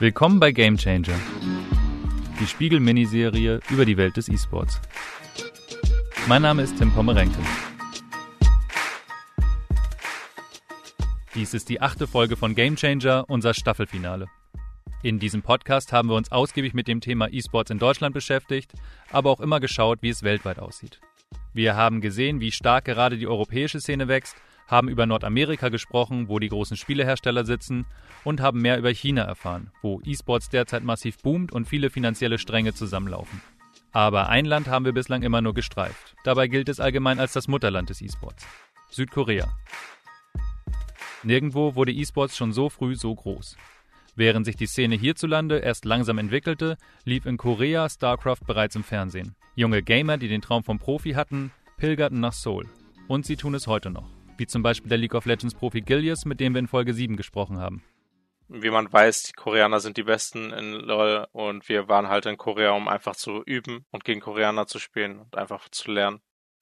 Willkommen bei Game Changer, die Spiegel-Miniserie über die Welt des E-Sports. Mein Name ist Tim Pommerenke. Dies ist die achte Folge von Game Changer, unser Staffelfinale. In diesem Podcast haben wir uns ausgiebig mit dem Thema E-Sports in Deutschland beschäftigt, aber auch immer geschaut, wie es weltweit aussieht. Wir haben gesehen, wie stark gerade die europäische Szene wächst, haben über Nordamerika gesprochen, wo die großen Spielehersteller sitzen, und haben mehr über China erfahren, wo E-Sports derzeit massiv boomt und viele finanzielle Stränge zusammenlaufen. Aber ein Land haben wir bislang immer nur gestreift. Dabei gilt es allgemein als das Mutterland des E-Sports. Südkorea. Nirgendwo wurde E-Sports schon so früh so groß. Während sich die Szene hierzulande erst langsam entwickelte, lief in Korea StarCraft bereits im Fernsehen. Junge Gamer, die den Traum vom Profi hatten, pilgerten nach Seoul. Und sie tun es heute noch. Wie zum Beispiel der League of Legends Profi Gilius, mit dem wir in Folge 7 gesprochen haben. Wie man weiß, die Koreaner sind die Besten in LoL und wir waren halt in Korea, um einfach zu üben und gegen Koreaner zu spielen und einfach zu lernen.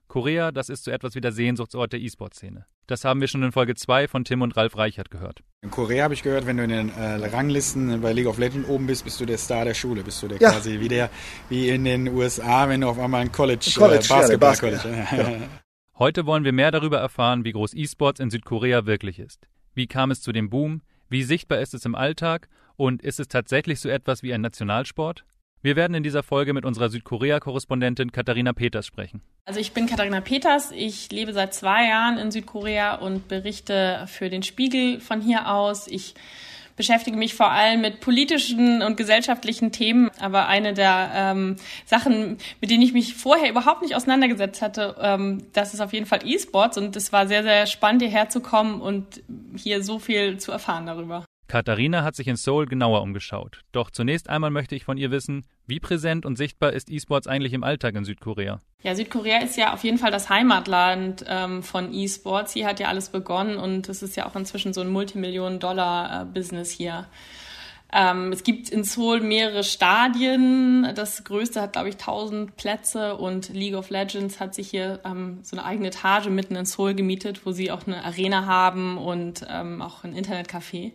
Korea, das ist so etwas wie der Sehnsuchtsort der E-Sport-Szene. Das haben wir schon in Folge 2 von Tim und Ralf Reichert gehört. In Korea habe ich gehört, wenn du in den äh, Ranglisten bei League of Legends oben bist, bist du der Star der Schule, bist du der Ja. quasi wie der wie in den USA, wenn du auf einmal ein College, College, äh, ja, der Basketball Basketball, College. Ja. Heute wollen wir mehr darüber erfahren, wie groß E-Sports in Südkorea wirklich ist. Wie kam es zu dem Boom? Wie sichtbar ist es im Alltag? Und ist es tatsächlich so etwas wie ein Nationalsport? Wir werden in dieser Folge mit unserer Südkorea-Korrespondentin Katharina Peters sprechen. Also ich bin Katharina Peters, ich lebe seit zwei Jahren in Südkorea und berichte für den Spiegel von hier aus. Ich beschäftige mich vor allem mit politischen und gesellschaftlichen Themen, aber eine der ähm, Sachen, mit denen ich mich vorher überhaupt nicht auseinandergesetzt hatte, ähm, das ist auf jeden Fall E-Sports und es war sehr, sehr spannend, hierher zu kommen und hier so viel zu erfahren darüber. Katharina hat sich in Seoul genauer umgeschaut. Doch zunächst einmal möchte ich von ihr wissen, wie präsent und sichtbar ist E-Sports eigentlich im Alltag in Südkorea? Ja, Südkorea ist ja auf jeden Fall das Heimatland ähm, von E-Sports. Hier hat ja alles begonnen und es ist ja auch inzwischen so ein Multimillionen-Dollar-Business hier. Ähm, es gibt in Seoul mehrere Stadien. Das größte hat, glaube ich, 1000 Plätze und League of Legends hat sich hier ähm, so eine eigene Etage mitten in Seoul gemietet, wo sie auch eine Arena haben und ähm, auch ein Internetcafé.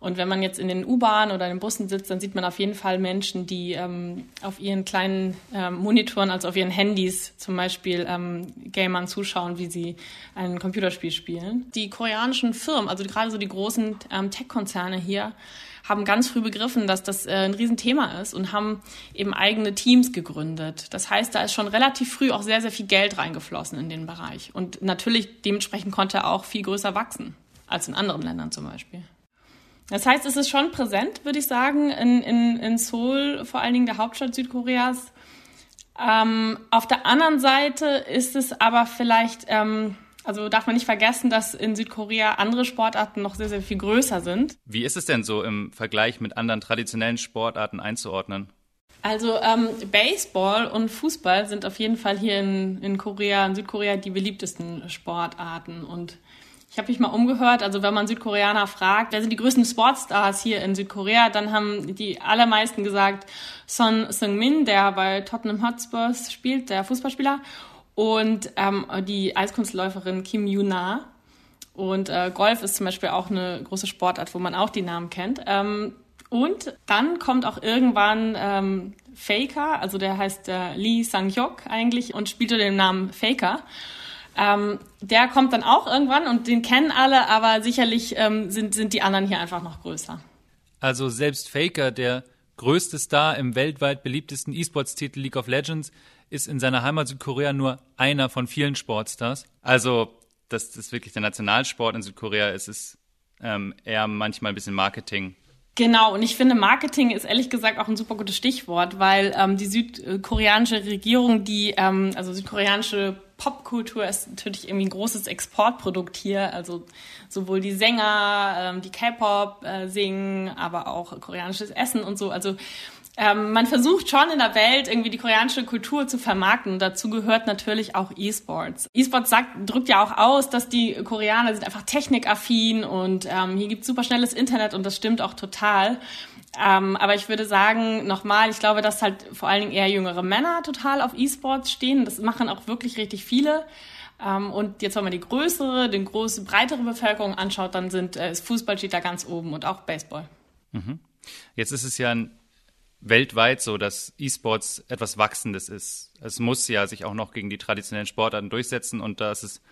Und wenn man jetzt in den U-Bahnen oder in den Bussen sitzt, dann sieht man auf jeden Fall Menschen, die ähm, auf ihren kleinen ähm, Monitoren, also auf ihren Handys zum Beispiel ähm, Gamern zuschauen, wie sie ein Computerspiel spielen. Die koreanischen Firmen, also gerade so die großen ähm, Tech-Konzerne hier, haben ganz früh begriffen, dass das äh, ein Riesenthema ist und haben eben eigene Teams gegründet. Das heißt, da ist schon relativ früh auch sehr, sehr viel Geld reingeflossen in den Bereich. Und natürlich dementsprechend konnte er auch viel größer wachsen als in anderen Ländern zum Beispiel. Das heißt, es ist schon präsent, würde ich sagen, in, in, in Seoul, vor allen Dingen der Hauptstadt Südkoreas. Ähm, auf der anderen Seite ist es aber vielleicht, ähm, also darf man nicht vergessen, dass in Südkorea andere Sportarten noch sehr, sehr viel größer sind. Wie ist es denn so im Vergleich mit anderen traditionellen Sportarten einzuordnen? Also ähm, Baseball und Fußball sind auf jeden Fall hier in, in Korea, in Südkorea die beliebtesten Sportarten und ich habe mich mal umgehört, also wenn man Südkoreaner fragt, wer sind die größten Sportstars hier in Südkorea, dann haben die allermeisten gesagt Son Seung-min, der bei Tottenham Hotspurs spielt, der Fußballspieler, und ähm, die Eiskunstläuferin Kim Yuna. Und äh, Golf ist zum Beispiel auch eine große Sportart, wo man auch die Namen kennt. Ähm, und dann kommt auch irgendwann ähm, Faker, also der heißt äh, Lee Sang-hyuk eigentlich und spielt unter dem Namen Faker. Ähm, der kommt dann auch irgendwann und den kennen alle, aber sicherlich ähm, sind, sind die anderen hier einfach noch größer. Also selbst Faker, der größte Star im weltweit beliebtesten E-Sports-Titel League of Legends, ist in seiner Heimat Südkorea nur einer von vielen Sportstars. Also das ist wirklich der Nationalsport in Südkorea. Es ist ähm, eher manchmal ein bisschen Marketing. Genau, und ich finde, Marketing ist ehrlich gesagt auch ein super gutes Stichwort, weil ähm, die südkoreanische Regierung, die, ähm, also südkoreanische Popkultur ist natürlich irgendwie ein großes Exportprodukt hier. Also sowohl die Sänger, ähm, die K-Pop äh, singen, aber auch koreanisches Essen und so. Also ähm, man versucht schon in der Welt irgendwie die koreanische Kultur zu vermarkten. Dazu gehört natürlich auch E-Sports. E-Sports sagt, drückt ja auch aus, dass die Koreaner sind einfach technikaffin und ähm, hier gibt super schnelles Internet und das stimmt auch total. Ähm, aber ich würde sagen, nochmal, ich glaube, dass halt vor allen Dingen eher jüngere Männer total auf E-Sports stehen. Das machen auch wirklich richtig viele. Ähm, und jetzt, wenn man die größere, die große, breitere Bevölkerung anschaut, dann sind, äh, Fußball steht da ganz oben und auch Baseball. Jetzt ist es ja weltweit so, dass E-Sports etwas Wachsendes ist. Es muss ja sich auch noch gegen die traditionellen Sportarten durchsetzen und da ist es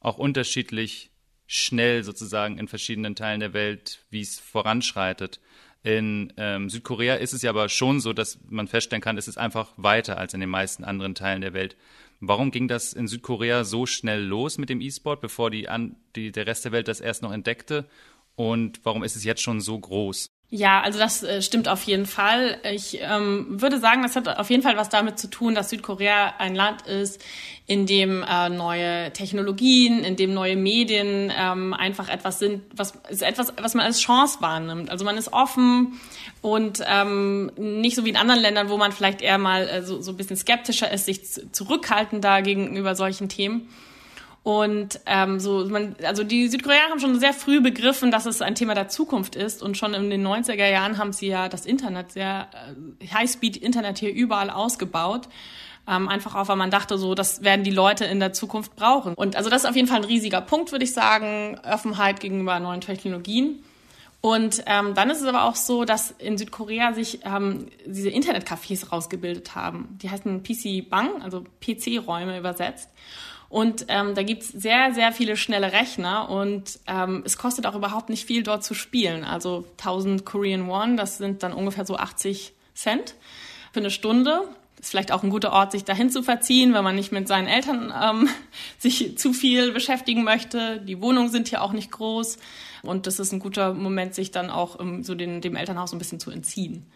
auch unterschiedlich schnell sozusagen in verschiedenen Teilen der Welt, wie es voranschreitet. In ähm, Südkorea ist es ja aber schon so, dass man feststellen kann, es ist einfach weiter als in den meisten anderen Teilen der Welt. Warum ging das in Südkorea so schnell los mit dem E-Sport, bevor die, an, die, der Rest der Welt das erst noch entdeckte? Und warum ist es jetzt schon so groß? Ja, also das äh, stimmt auf jeden Fall. Ich ähm, würde sagen, das hat auf jeden Fall was damit zu tun, dass Südkorea ein Land ist, in dem äh, neue Technologien, in dem neue Medien ähm, einfach etwas sind, was ist etwas, was man als Chance wahrnimmt. Also man ist offen und ähm, nicht so wie in anderen Ländern, wo man vielleicht eher mal äh, so, so ein bisschen skeptischer ist, sich zurückhaltender gegenüber solchen Themen. Und ähm, so, man, also die Südkoreaner haben schon sehr früh begriffen, dass es ein Thema der Zukunft ist. Und schon in den 90er Jahren haben sie ja das Internet sehr äh, Highspeed-Internet hier überall ausgebaut. Ähm, einfach auch, weil man dachte, so, das werden die Leute in der Zukunft brauchen. Und also das ist auf jeden Fall ein riesiger Punkt, würde ich sagen. Offenheit gegenüber neuen Technologien. Und ähm, dann ist es aber auch so, dass in Südkorea sich ähm, diese Internetcafés rausgebildet haben. Die heißen PC Bang, also PC-Räume übersetzt. Und ähm, da gibt's sehr, sehr viele schnelle Rechner und ähm, es kostet auch überhaupt nicht viel, dort zu spielen. Also 1000 Korean Won, das sind dann ungefähr so 80 Cent für eine Stunde. Ist vielleicht auch ein guter Ort, sich dahin zu verziehen, wenn man nicht mit seinen Eltern ähm, sich zu viel beschäftigen möchte. Die Wohnungen sind hier auch nicht groß und das ist ein guter Moment, sich dann auch ähm, so den, dem Elternhaus ein bisschen zu entziehen.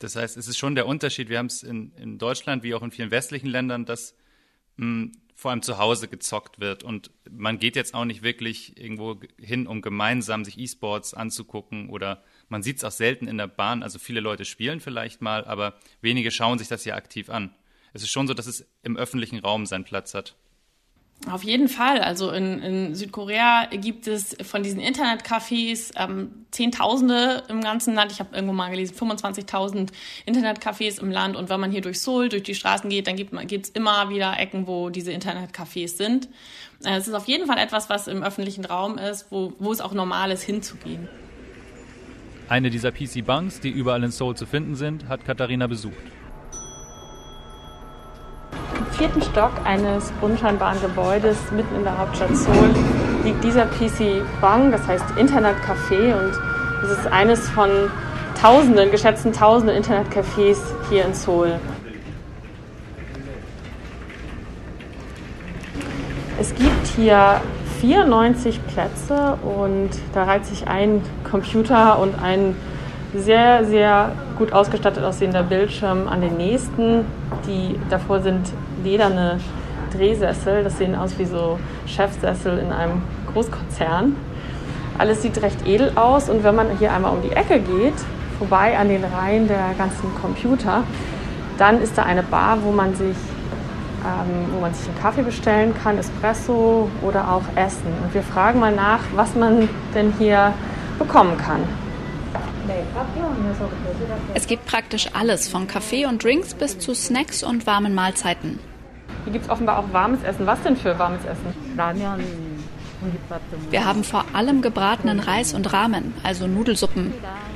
Das heißt, es ist schon der Unterschied. Wir haben es in, in Deutschland wie auch in vielen westlichen Ländern, dass mh, hm, vor allem zu Hause gezockt wird. Und man geht jetzt auch nicht wirklich irgendwo hin, um gemeinsam sich E-Sports anzugucken oder man sieht es auch selten in der Bahn. Also viele Leute spielen vielleicht mal, aber wenige schauen sich das ja aktiv an. Es ist schon so, dass es im öffentlichen Raum seinen Platz hat. Auf jeden Fall. Also in, in Südkorea gibt es von diesen Internetcafés ähm, Zehntausende im ganzen Land. Ich habe irgendwo mal gelesen, 25.000 Internetcafés im Land. Und wenn man hier durch Seoul, durch die Straßen geht, dann gibt es immer wieder Ecken, wo diese Internetcafés sind. Äh, es ist auf jeden Fall etwas, was im öffentlichen Raum ist, wo, wo es auch normal ist, hinzugehen. Eine dieser PC-Banks, die überall in Seoul zu finden sind, hat Katharina besucht vierten Stock eines unscheinbaren Gebäudes mitten in der Hauptstadt Seoul liegt dieser PC Bang, das heißt Internetcafé und es ist eines von tausenden, geschätzten tausenden Internetcafés hier in Seoul. Es gibt hier 94 Plätze und da reiht sich ein Computer und ein sehr, sehr gut ausgestattet aussehender Bildschirm an den nächsten. Die davor sind lederne Drehsessel. Das sehen aus wie so Chefsessel in einem Großkonzern. Alles sieht recht edel aus und wenn man hier einmal um die Ecke geht, vorbei an den Reihen der ganzen Computer, dann ist da eine Bar, wo man sich, ähm, wo man sich einen Kaffee bestellen kann, Espresso oder auch Essen. Und wir fragen mal nach, was man denn hier bekommen kann. Es gibt praktisch alles, von Kaffee und Drinks bis zu Snacks und warmen Mahlzeiten. Hier gibt es offenbar auch warmes Essen. Was denn für warmes Essen? Wir haben vor allem gebratenen Reis und Ramen, also Nudelsuppen.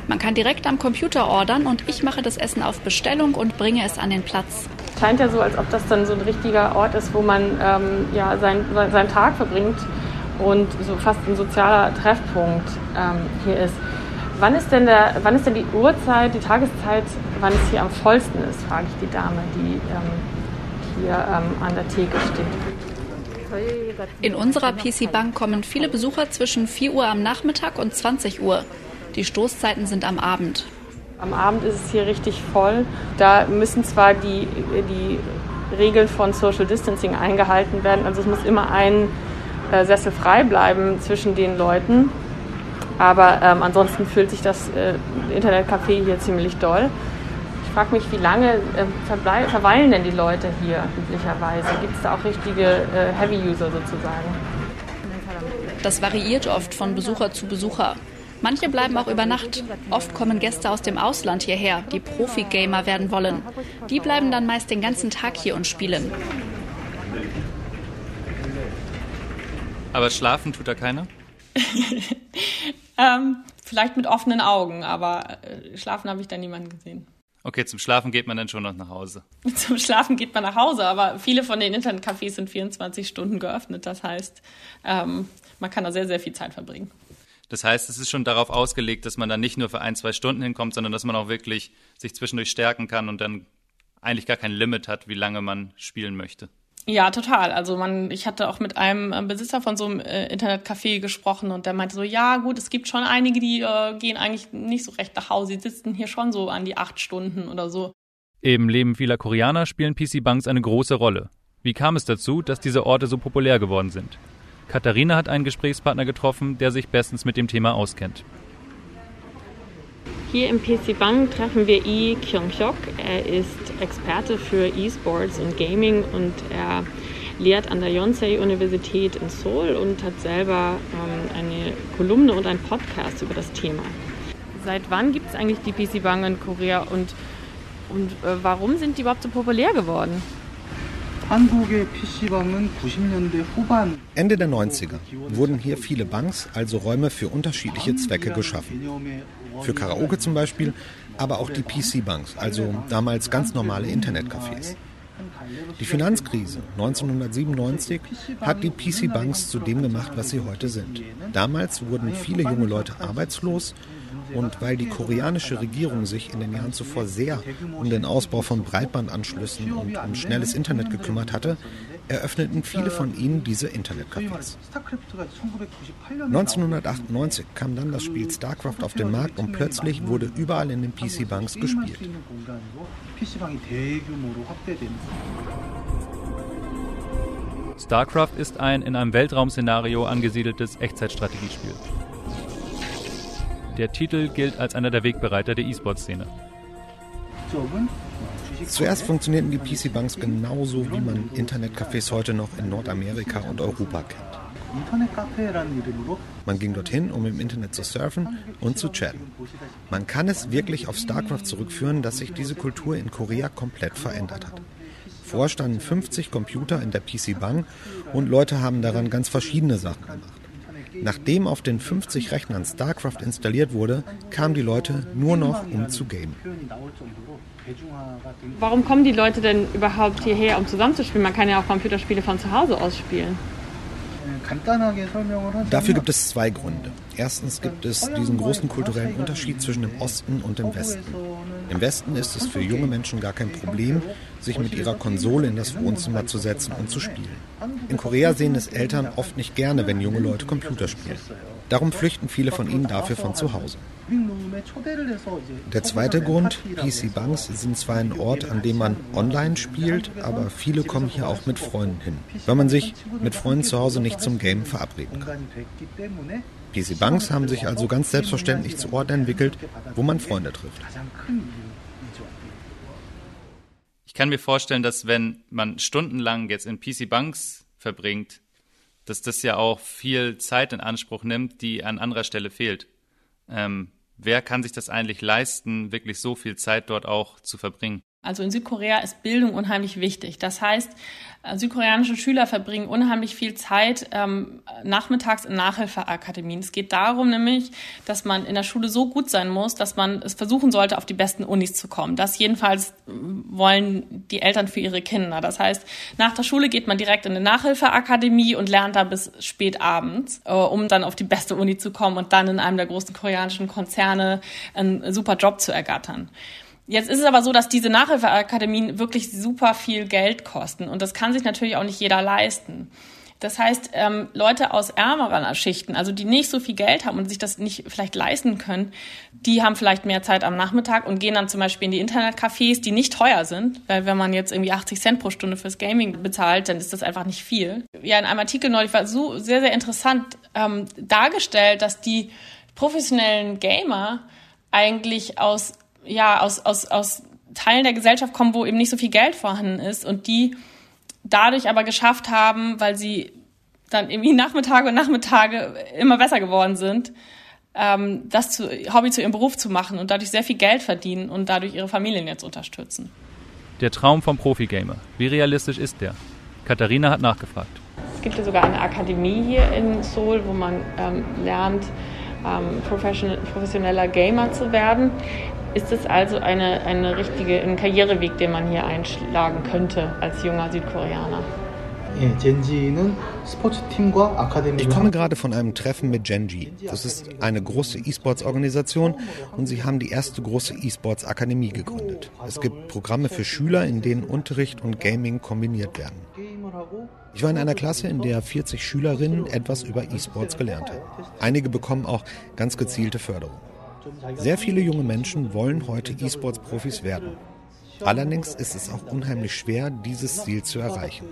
Man kann direkt am Computer ordern und ich mache das Essen auf Bestellung und bringe es an den Platz. Scheint ja so, als ob das dann so ein richtiger Ort ist, wo man ähm, ja, sein, seinen Tag verbringt und so fast ein sozialer Treffpunkt ähm, hier ist. Wann ist, denn der, wann ist denn die Uhrzeit, die Tageszeit, wann es hier am vollsten ist, frage ich die Dame, die ähm, hier ähm, an der Theke steht. In unserer PC-Bank kommen viele Besucher zwischen 4 Uhr am Nachmittag und 20 Uhr. Die Stoßzeiten sind am Abend. Am Abend ist es hier richtig voll. Da müssen zwar die, die Regeln von Social Distancing eingehalten werden, also es muss immer ein äh, Sessel frei bleiben zwischen den Leuten. Aber ähm, ansonsten fühlt sich das äh, Internetcafé hier ziemlich doll. Ich frage mich, wie lange äh, verweilen denn die Leute hier üblicherweise? Gibt es da auch richtige äh, Heavy-User sozusagen? Das variiert oft von Besucher zu Besucher. Manche bleiben auch über Nacht. Oft kommen Gäste aus dem Ausland hierher, die Profi-Gamer werden wollen. Die bleiben dann meist den ganzen Tag hier und spielen. Aber schlafen tut da keiner? Ähm, vielleicht mit offenen Augen, aber äh, schlafen habe ich da niemanden gesehen. Okay, zum Schlafen geht man dann schon noch nach Hause. Zum Schlafen geht man nach Hause, aber viele von den Internetcafés sind 24 Stunden geöffnet. Das heißt, ähm, man kann da sehr, sehr viel Zeit verbringen. Das heißt, es ist schon darauf ausgelegt, dass man da nicht nur für ein, zwei Stunden hinkommt, sondern dass man auch wirklich sich zwischendurch stärken kann und dann eigentlich gar kein Limit hat, wie lange man spielen möchte. Ja, total. Also man, ich hatte auch mit einem äh, Besitzer von so einem äh, Internetcafé gesprochen und der meinte so, ja gut, es gibt schon einige, die äh, gehen eigentlich nicht so recht nach Hause, die sitzen hier schon so an die acht Stunden oder so. Im Leben vieler Koreaner spielen PC-Banks eine große Rolle. Wie kam es dazu, dass diese Orte so populär geworden sind? Katharina hat einen Gesprächspartner getroffen, der sich bestens mit dem Thema auskennt. Hier im PC Bank treffen wir Lee Kyung-hyuk. Er ist Experte für E-Sports und Gaming und er lehrt an der Yonsei-Universität in Seoul und hat selber ähm, eine Kolumne und einen Podcast über das Thema. Seit wann gibt es eigentlich die PC Bank in Korea und, und äh, warum sind die überhaupt so populär geworden? Ende der 90er wurden hier viele Banks, also Räume für unterschiedliche Zwecke geschaffen. Für Karaoke zum Beispiel, aber auch die PC-Banks, also damals ganz normale Internetcafés. Die Finanzkrise 1997 hat die PC-Banks zu dem gemacht, was sie heute sind. Damals wurden viele junge Leute arbeitslos und weil die koreanische Regierung sich in den Jahren zuvor sehr um den Ausbau von Breitbandanschlüssen und um schnelles Internet gekümmert hatte, eröffneten viele von ihnen diese Internetcafés. 1998 kam dann das Spiel StarCraft auf den Markt und plötzlich wurde überall in den PC-Banks gespielt. StarCraft ist ein in einem Weltraumszenario angesiedeltes Echtzeitstrategiespiel. Der Titel gilt als einer der Wegbereiter der E-Sport-Szene. Zuerst funktionierten die PC-Banks genauso, wie man Internetcafés heute noch in Nordamerika und Europa kennt. Man ging dorthin, um im Internet zu surfen und zu chatten. Man kann es wirklich auf StarCraft zurückführen, dass sich diese Kultur in Korea komplett verändert hat. Vorher standen 50 Computer in der PC-Bank und Leute haben daran ganz verschiedene Sachen gemacht. Nachdem auf den 50 Rechnern StarCraft installiert wurde, kamen die Leute nur noch, um zu gamen. Warum kommen die Leute denn überhaupt hierher, um zusammenzuspielen? Man kann ja auch Computerspiele von zu Hause aus spielen. Dafür gibt es zwei Gründe. Erstens gibt es diesen großen kulturellen Unterschied zwischen dem Osten und dem Westen. Im Westen ist es für junge Menschen gar kein Problem, sich mit ihrer Konsole in das Wohnzimmer zu setzen und zu spielen. In Korea sehen es Eltern oft nicht gerne, wenn junge Leute Computer spielen. Darum flüchten viele von ihnen dafür von zu Hause. Der zweite Grund, PC-Banks sind zwar ein Ort, an dem man online spielt, aber viele kommen hier auch mit Freunden hin, weil man sich mit Freunden zu Hause nicht zum Game verabreden kann. PC-Banks haben sich also ganz selbstverständlich zu Orten entwickelt, wo man Freunde trifft. Ich kann mir vorstellen, dass wenn man stundenlang jetzt in PC-Banks verbringt, dass das ja auch viel Zeit in Anspruch nimmt, die an anderer Stelle fehlt. Ähm, wer kann sich das eigentlich leisten, wirklich so viel Zeit dort auch zu verbringen? Also in Südkorea ist Bildung unheimlich wichtig. Das heißt, äh, südkoreanische Schüler verbringen unheimlich viel Zeit ähm, nachmittags in Nachhilfeakademien. Es geht darum nämlich, dass man in der Schule so gut sein muss, dass man es versuchen sollte, auf die besten Unis zu kommen. Das jedenfalls äh, wollen die Eltern für ihre Kinder. Das heißt, nach der Schule geht man direkt in eine Nachhilfeakademie und lernt da bis spät abends, äh, um dann auf die beste Uni zu kommen und dann in einem der großen koreanischen Konzerne einen super Job zu ergattern. Jetzt ist es aber so, dass diese Nachhilfeakademien wirklich super viel Geld kosten und das kann sich natürlich auch nicht jeder leisten. Das heißt, ähm, Leute aus ärmeren Schichten, also die nicht so viel Geld haben und sich das nicht vielleicht leisten können, die haben vielleicht mehr Zeit am Nachmittag und gehen dann zum Beispiel in die Internetcafés, die nicht teuer sind, weil wenn man jetzt irgendwie 80 Cent pro Stunde fürs Gaming bezahlt, dann ist das einfach nicht viel. Ja, in einem Artikel neulich war so sehr, sehr interessant ähm, dargestellt, dass die professionellen Gamer eigentlich aus ja, aus, aus, aus Teilen der Gesellschaft kommen, wo eben nicht so viel Geld vorhanden ist und die dadurch aber geschafft haben, weil sie dann irgendwie Nachmittage und Nachmittage immer besser geworden sind, ähm, das zu, Hobby zu ihrem Beruf zu machen und dadurch sehr viel Geld verdienen und dadurch ihre Familien jetzt unterstützen. Der Traum vom Profi-Gamer. Wie realistisch ist der? Katharina hat nachgefragt. Es gibt ja sogar eine Akademie hier in Seoul, wo man ähm, lernt, ähm, professioneller Gamer zu werden. Ist es also eine, eine richtige, ein Karriereweg, den man hier einschlagen könnte als junger Südkoreaner? Ich komme gerade von einem Treffen mit Genji. Das ist eine große E-Sports-Organisation und sie haben die erste große E-Sports-Akademie gegründet. Es gibt Programme für Schüler, in denen Unterricht und Gaming kombiniert werden. Ich war in einer Klasse, in der 40 Schülerinnen etwas über E-Sports gelernt haben. Einige bekommen auch ganz gezielte Förderung. Sehr viele junge Menschen wollen heute E-Sports-Profis werden. Allerdings ist es auch unheimlich schwer, dieses Ziel zu erreichen.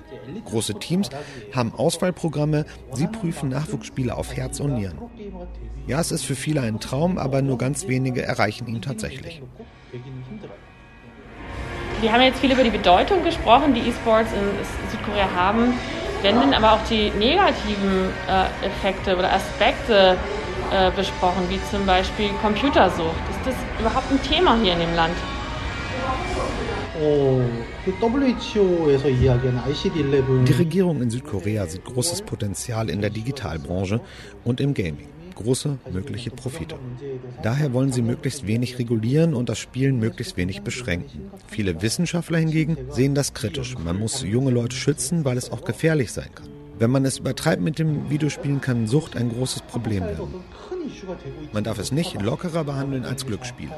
Große Teams haben Auswahlprogramme, sie prüfen Nachwuchsspieler auf Herz und Nieren. Ja, es ist für viele ein Traum, aber nur ganz wenige erreichen ihn tatsächlich. Wir haben jetzt viel über die Bedeutung gesprochen, die E-Sports in Südkorea haben. Wenn denn aber auch die negativen äh, Effekte oder Aspekte äh, besprochen, wie zum Beispiel Computersucht. Ist das überhaupt ein Thema hier in dem Land? Die Regierung in Südkorea sieht großes Potenzial in der Digitalbranche und im Gaming. Große mögliche Profite. Daher wollen sie möglichst wenig regulieren und das Spielen möglichst wenig beschränken. Viele Wissenschaftler hingegen sehen das kritisch. Man muss junge Leute schützen, weil es auch gefährlich sein kann. Wenn man es übertreibt mit dem Videospielen, kann Sucht ein großes Problem werden. Man darf es nicht lockerer behandeln als Glücksspiel.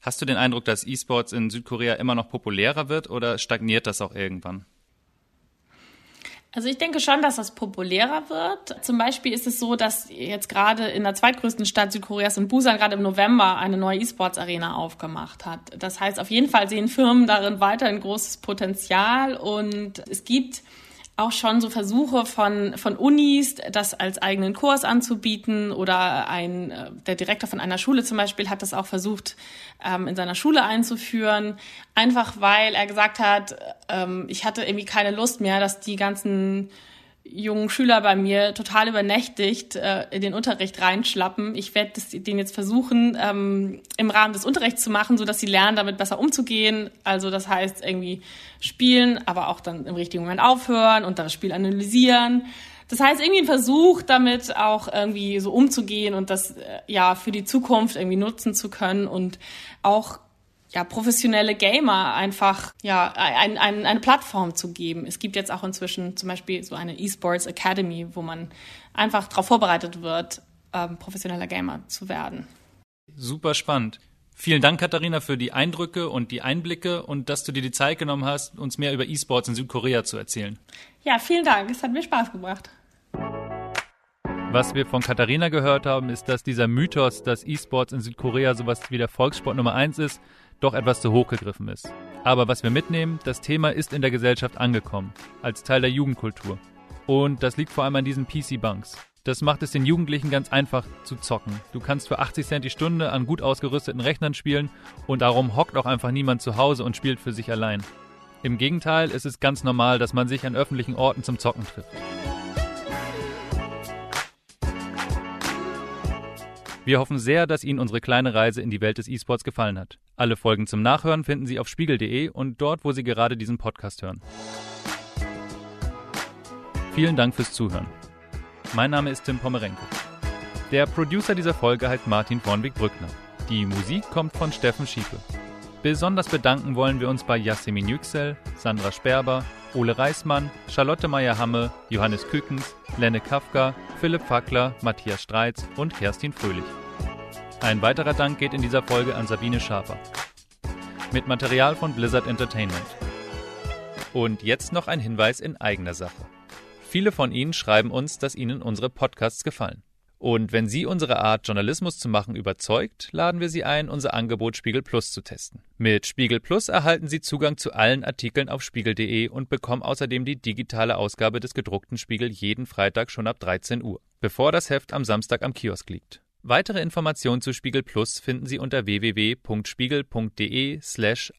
Hast du den Eindruck, dass E-Sports in Südkorea immer noch populärer wird oder stagniert das auch irgendwann? Also ich denke schon, dass das populärer wird. Zum Beispiel ist es so, dass jetzt gerade in der zweitgrößten Stadt Südkoreas in Busan gerade im November eine neue E-Sports-Arena aufgemacht hat. Das heißt, auf jeden Fall sehen Firmen darin weiterhin großes Potenzial und es gibt auch schon so Versuche von, von Unis, das als eigenen Kurs anzubieten oder ein, äh, der Direktor von einer Schule zum Beispiel hat das auch versucht, ähm, in seiner Schule einzuführen. Einfach weil er gesagt hat, ähm, ich hatte irgendwie keine Lust mehr, dass die ganzen jungen Schüler bei mir total übernächtigt äh, in den Unterricht reinschlappen. Ich werde den jetzt versuchen, ähm, im Rahmen des Unterrichts zu machen, so dass sie lernen, damit besser umzugehen. Also das heißt irgendwie spielen, aber auch dann im richtigen Moment aufhören und das Spiel analysieren. Das heißt, irgendwie ein Versuch, damit auch irgendwie so umzugehen und das äh, ja für die Zukunft irgendwie nutzen zu können und auch ja, professionelle Gamer einfach ja, ein, ein, eine Plattform zu geben. Es gibt jetzt auch inzwischen zum Beispiel so eine E-Sports Academy, wo man einfach darauf vorbereitet wird, ähm, professioneller Gamer zu werden. Super spannend. Vielen Dank, Katharina, für die Eindrücke und die Einblicke und dass du dir die Zeit genommen hast, uns mehr über E-Sports in Südkorea zu erzählen. Ja, vielen Dank. Es hat mir Spaß gebracht. Was wir von Katharina gehört haben, ist, dass dieser Mythos, dass E-Sports in Südkorea sowas wie der Volkssport Nummer eins ist, doch etwas zu hoch gegriffen ist. Aber was wir mitnehmen, das Thema ist in der Gesellschaft angekommen, als Teil der Jugendkultur. Und das liegt vor allem an diesen PC-Bunks. Das macht es den Jugendlichen ganz einfach zu zocken. Du kannst für 80 Cent die Stunde an gut ausgerüsteten Rechnern spielen und darum hockt auch einfach niemand zu Hause und spielt für sich allein. Im Gegenteil ist es ganz normal, dass man sich an öffentlichen Orten zum Zocken trifft. Wir hoffen sehr, dass Ihnen unsere kleine Reise in die Welt des E-Sports gefallen hat. Alle Folgen zum Nachhören finden Sie auf spiegel.de und dort, wo Sie gerade diesen Podcast hören. Vielen Dank fürs Zuhören. Mein Name ist Tim Pomerenko. Der Producer dieser Folge heißt Martin Vornweg-Brückner. Die Musik kommt von Steffen Schiepe. Besonders bedanken wollen wir uns bei Yasemin Yüksel, Sandra Sperber, Ole Reismann, Charlotte Meyer-Hamme, Johannes Kükens, Lenne Kafka, Philipp Fackler, Matthias Streitz und Kerstin Fröhlich. Ein weiterer Dank geht in dieser Folge an Sabine Schaper. Mit Material von Blizzard Entertainment. Und jetzt noch ein Hinweis in eigener Sache. Viele von Ihnen schreiben uns, dass Ihnen unsere Podcasts gefallen. Und wenn Sie unsere Art, Journalismus zu machen, überzeugt, laden wir Sie ein, unser Angebot Spiegel Plus zu testen. Mit Spiegel Plus erhalten Sie Zugang zu allen Artikeln auf spiegel.de und bekommen außerdem die digitale Ausgabe des gedruckten Spiegel jeden Freitag schon ab 13 Uhr, bevor das Heft am Samstag am Kiosk liegt. Weitere Informationen zu Spiegel Plus finden Sie unter www.spiegel.de/abo. slash